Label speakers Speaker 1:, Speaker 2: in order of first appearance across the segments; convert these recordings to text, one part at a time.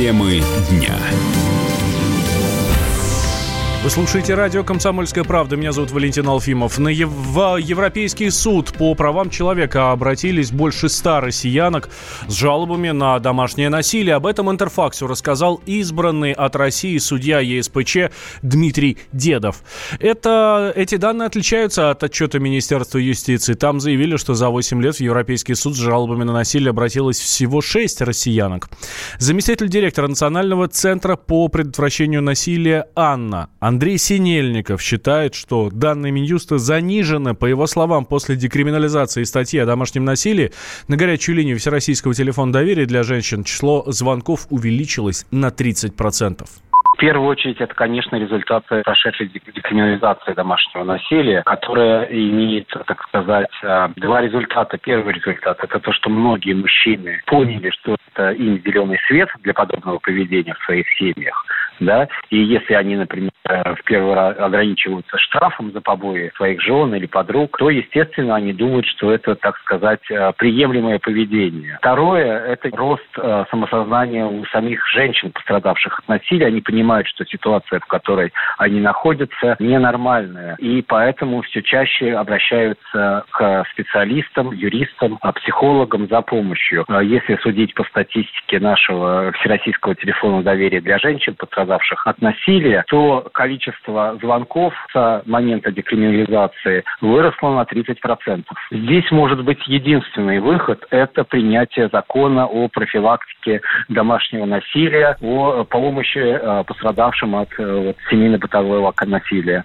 Speaker 1: Темы дня.
Speaker 2: Вы слушаете радио «Комсомольская правда». Меня зовут Валентин Алфимов. На ев... Европейский суд по правам человека обратились больше ста россиянок с жалобами на домашнее насилие. Об этом Интерфаксу рассказал избранный от России судья ЕСПЧ Дмитрий Дедов. Это... Эти данные отличаются от отчета Министерства юстиции. Там заявили, что за 8 лет в Европейский суд с жалобами на насилие обратилось всего 6 россиянок. Заместитель директора Национального центра по предотвращению насилия Анна Андрей Синельников считает, что данные Минюста занижены, по его словам, после декриминализации статьи о домашнем насилии. На горячую линию Всероссийского телефона доверия для женщин число звонков увеличилось на 30%.
Speaker 3: В первую очередь, это, конечно, результат прошедшей декриминализации домашнего насилия, которая имеет, так сказать, а, два результата. Первый результат – это то, что многие мужчины поняли, что это им зеленый свет для подобного поведения в своих семьях да, и если они, например, в первый раз ограничиваются штрафом за побои своих жен или подруг, то, естественно, они думают, что это, так сказать, э, приемлемое поведение. Второе – это рост э, самосознания у самих женщин, пострадавших от насилия. Они понимают, что ситуация, в которой они находятся, ненормальная, и поэтому все чаще обращаются к специалистам, юристам, психологам за помощью. Э, если судить по статистике нашего Всероссийского телефона доверия для женщин, пострадавших пострадавших от насилия, то количество звонков с момента декриминализации выросло на 30%. Здесь может быть единственный выход – это принятие закона о профилактике домашнего насилия, о помощи э, пострадавшим от э, семейно-бытового насилия.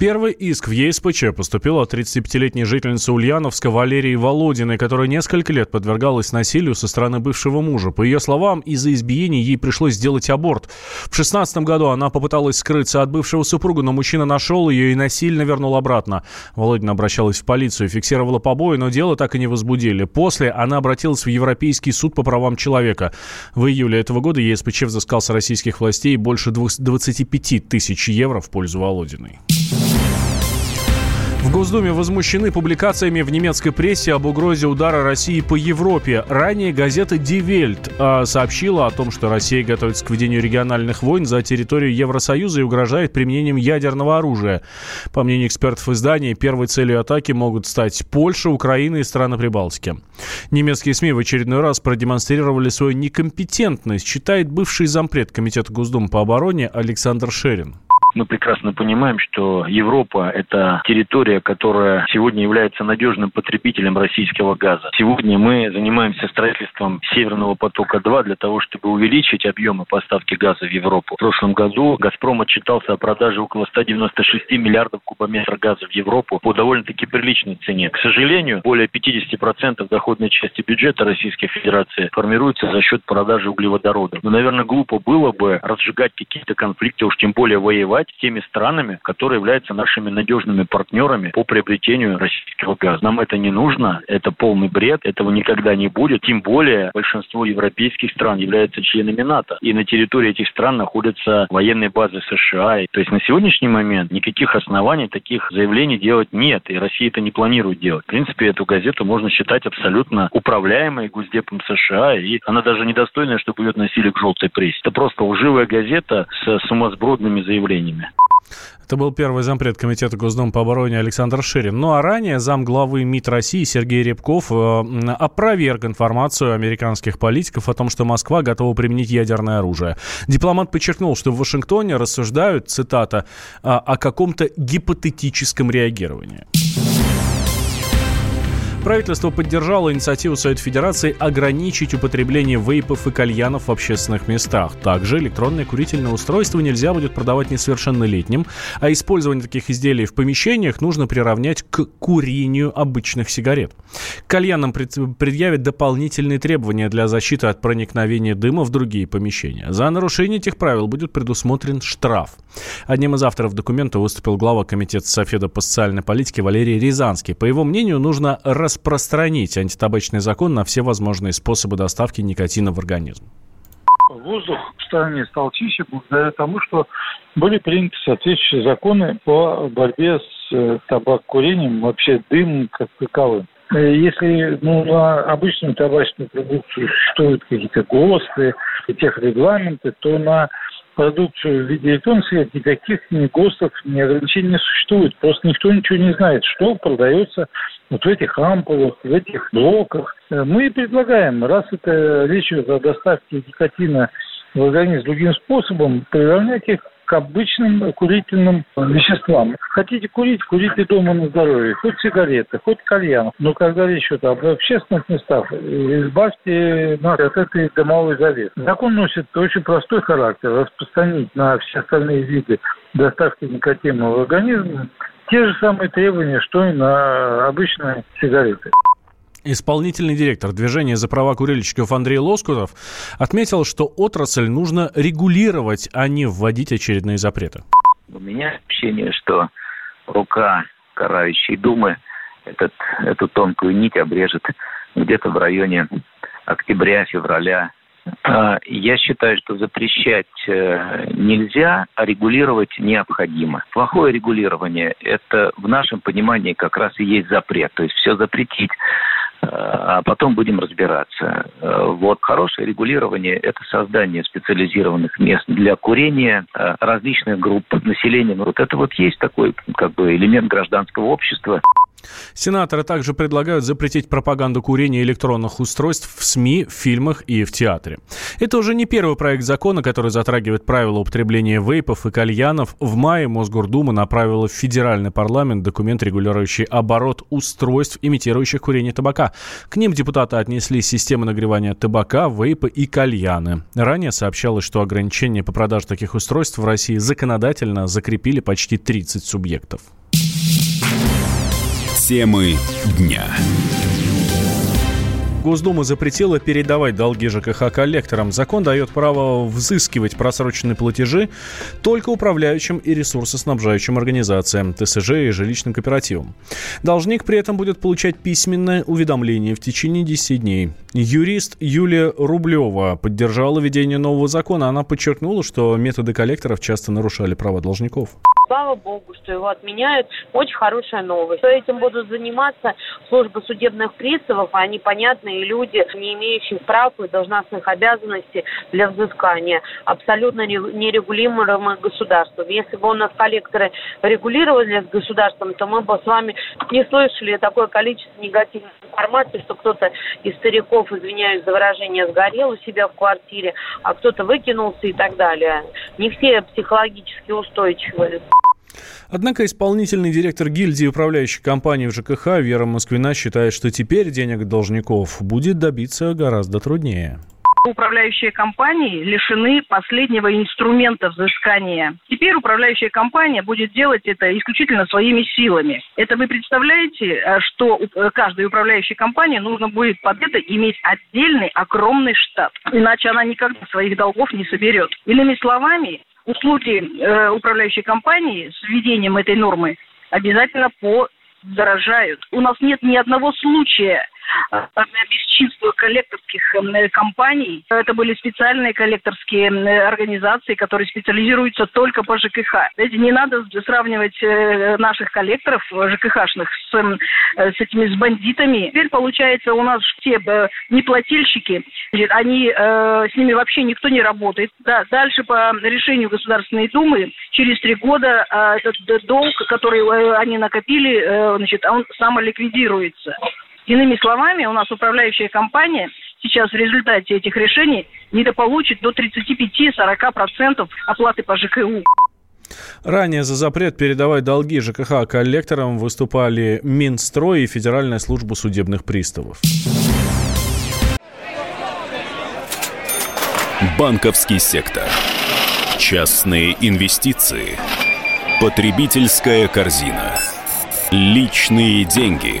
Speaker 2: Первый иск в ЕСПЧ поступил от 35-летней жительницы Ульяновска Валерии Володиной, которая несколько лет подвергалась насилию со стороны бывшего мужа. По ее словам, из-за избиений ей пришлось сделать аборт. В 16 году она попыталась скрыться от бывшего супруга, но мужчина нашел ее и насильно вернул обратно. Володина обращалась в полицию, фиксировала побои, но дело так и не возбудили. После она обратилась в Европейский суд по правам человека. В июле этого года ЕСПЧ взыскал с российских властей больше 25 тысяч евро в пользу Володиной. В Госдуме возмущены публикациями в немецкой прессе об угрозе удара России по Европе. Ранее газета Die Welt а, сообщила о том, что Россия готовится к ведению региональных войн за территорию Евросоюза и угрожает применением ядерного оружия. По мнению экспертов издания, первой целью атаки могут стать Польша, Украина и страны Прибалтики. Немецкие СМИ в очередной раз продемонстрировали свою некомпетентность, считает бывший зампред Комитета Госдумы по обороне Александр Шерин
Speaker 4: мы прекрасно понимаем, что Европа – это территория, которая сегодня является надежным потребителем российского газа. Сегодня мы занимаемся строительством Северного потока-2 для того, чтобы увеличить объемы поставки газа в Европу. В прошлом году «Газпром» отчитался о продаже около 196 миллиардов кубометров газа в Европу по довольно-таки приличной цене. К сожалению, более 50% доходной части бюджета Российской Федерации формируется за счет продажи углеводородов. Но, наверное, глупо было бы разжигать какие-то конфликты, уж тем более воевать воевать с теми странами, которые являются нашими надежными партнерами по приобретению российского газа. Нам это не нужно, это полный бред, этого никогда не будет. Тем более большинство европейских стран являются членами НАТО. И на территории этих стран находятся военные базы США. То есть на сегодняшний момент никаких оснований таких заявлений делать нет. И Россия это не планирует делать. В принципе, эту газету можно считать абсолютно управляемой Госдепом США. И она даже недостойная, чтобы ее относили к желтой прессе. Это просто лживая газета с сумасбродными заявлениями ними.
Speaker 2: Это был первый зампред Комитета Госдумы по обороне Александр Ширин. Ну а ранее зам главы МИД России Сергей Рябков э, опроверг информацию американских политиков о том, что Москва готова применить ядерное оружие. Дипломат подчеркнул, что в Вашингтоне рассуждают, цитата, о каком-то гипотетическом реагировании. Правительство поддержало инициативу Совета Федерации ограничить употребление вейпов и кальянов в общественных местах. Также электронное курительное устройство нельзя будет продавать несовершеннолетним, а использование таких изделий в помещениях нужно приравнять к курению обычных сигарет. Кальянам предъявят дополнительные требования для защиты от проникновения дыма в другие помещения. За нарушение этих правил будет предусмотрен штраф. Одним из авторов документа выступил глава Комитета Софеда по социальной политике Валерий Рязанский. По его мнению, нужно распространить антитабачный закон на все возможные способы доставки никотина в организм?
Speaker 5: Воздух в стране стал чище благодаря тому, что были приняты соответствующие законы по борьбе с э, табакокурением, вообще дым как таковым. Э, если ну, на обычную табачную продукцию существуют какие-то ГОСТы, тех регламенты, то на продукцию в виде сигарет никаких ни ГОСТов, ни ограничений не существует. Просто никто ничего не знает, что продается вот в этих ампулах, в этих блоках. Э, мы предлагаем, раз это речь идет о доставке никотина в организм другим способом, приравнять их к обычным курительным веществам. Хотите курить, курите дома на здоровье. Хоть сигареты, хоть кальян. Но когда речь идет об общественных местах, избавьте нас от этой дымовой завесы. Закон носит очень простой характер. Распространить на все остальные виды доставки никотина в организм те же самые требования, что и на обычные сигареты.
Speaker 2: Исполнительный директор движения за права курильщиков Андрей Лоскутов отметил, что отрасль нужно регулировать, а не вводить очередные запреты.
Speaker 4: У меня ощущение, что рука карающей думы этот, эту тонкую нить обрежет где-то в районе октября-февраля. А, я считаю, что запрещать э, нельзя, а регулировать необходимо. Плохое регулирование – это в нашем понимании как раз и есть запрет. То есть все запретить а потом будем разбираться. Э, вот хорошее регулирование – это создание специализированных мест для курения э, различных групп населения. Ну, вот это вот есть такой как бы элемент гражданского общества.
Speaker 2: Сенаторы также предлагают запретить пропаганду курения электронных устройств в СМИ, фильмах и в театре. Это уже не первый проект закона, который затрагивает правила употребления вейпов и кальянов. В мае Мосгордума направила в федеральный парламент документ, регулирующий оборот устройств, имитирующих курение табака. К ним депутаты отнесли системы нагревания табака, вейпы и кальяны. Ранее сообщалось, что ограничения по продаже таких устройств в России законодательно закрепили почти 30 субъектов.
Speaker 1: Темы дня.
Speaker 2: Госдума запретила передавать долги ЖКХ коллекторам. Закон дает право взыскивать просроченные платежи только управляющим и ресурсоснабжающим организациям, ТСЖ и жилищным кооперативам. Должник при этом будет получать письменное уведомление в течение 10 дней. Юрист Юлия Рублева поддержала введение нового закона. Она подчеркнула, что методы коллекторов часто нарушали права должников
Speaker 6: слава богу, что его отменяют. Очень хорошая новость. Этим будут заниматься службы судебных приставов, а они понятные люди, не имеющие прав и должностных обязанностей для взыскания, абсолютно нерегулируемые государством. Если бы у нас коллекторы регулировали с государством, то мы бы с вами не слышали такое количество негативной информации, что кто-то из стариков, извиняюсь за выражение, сгорел у себя в квартире, а кто-то выкинулся и так далее. Не все психологически устойчивые.
Speaker 2: Однако исполнительный директор гильдии управляющей компании в ЖКХ Вера Москвина считает, что теперь денег должников будет добиться гораздо труднее
Speaker 7: управляющие компании лишены последнего инструмента взыскания. Теперь управляющая компания будет делать это исключительно своими силами. Это вы представляете, э, что э, каждой управляющей компании нужно будет под это иметь отдельный огромный штат. Иначе она никогда своих долгов не соберет. Иными словами, услуги э, управляющей компании с введением этой нормы обязательно подорожают. У нас нет ни одного случая бесчинства коллекторских эм, компаний. Это были специальные коллекторские эм, организации, которые специализируются только по ЖКХ. Знаете, не надо сравнивать э, наших коллекторов ЖКХшных с, эм, с этими с бандитами. Теперь, получается, у нас все э, неплательщики, они, э, с ними вообще никто не работает. Да, дальше по решению Государственной Думы через три года этот долг, который они накопили, значит, он самоликвидируется. Иными словами, у нас управляющая компания сейчас в результате этих решений недополучит до 35-40% оплаты по ЖКУ.
Speaker 2: Ранее за запрет передавать долги ЖКХ коллекторам выступали Минстрой и Федеральная служба судебных приставов.
Speaker 1: Банковский сектор. Частные инвестиции. Потребительская корзина. Личные деньги.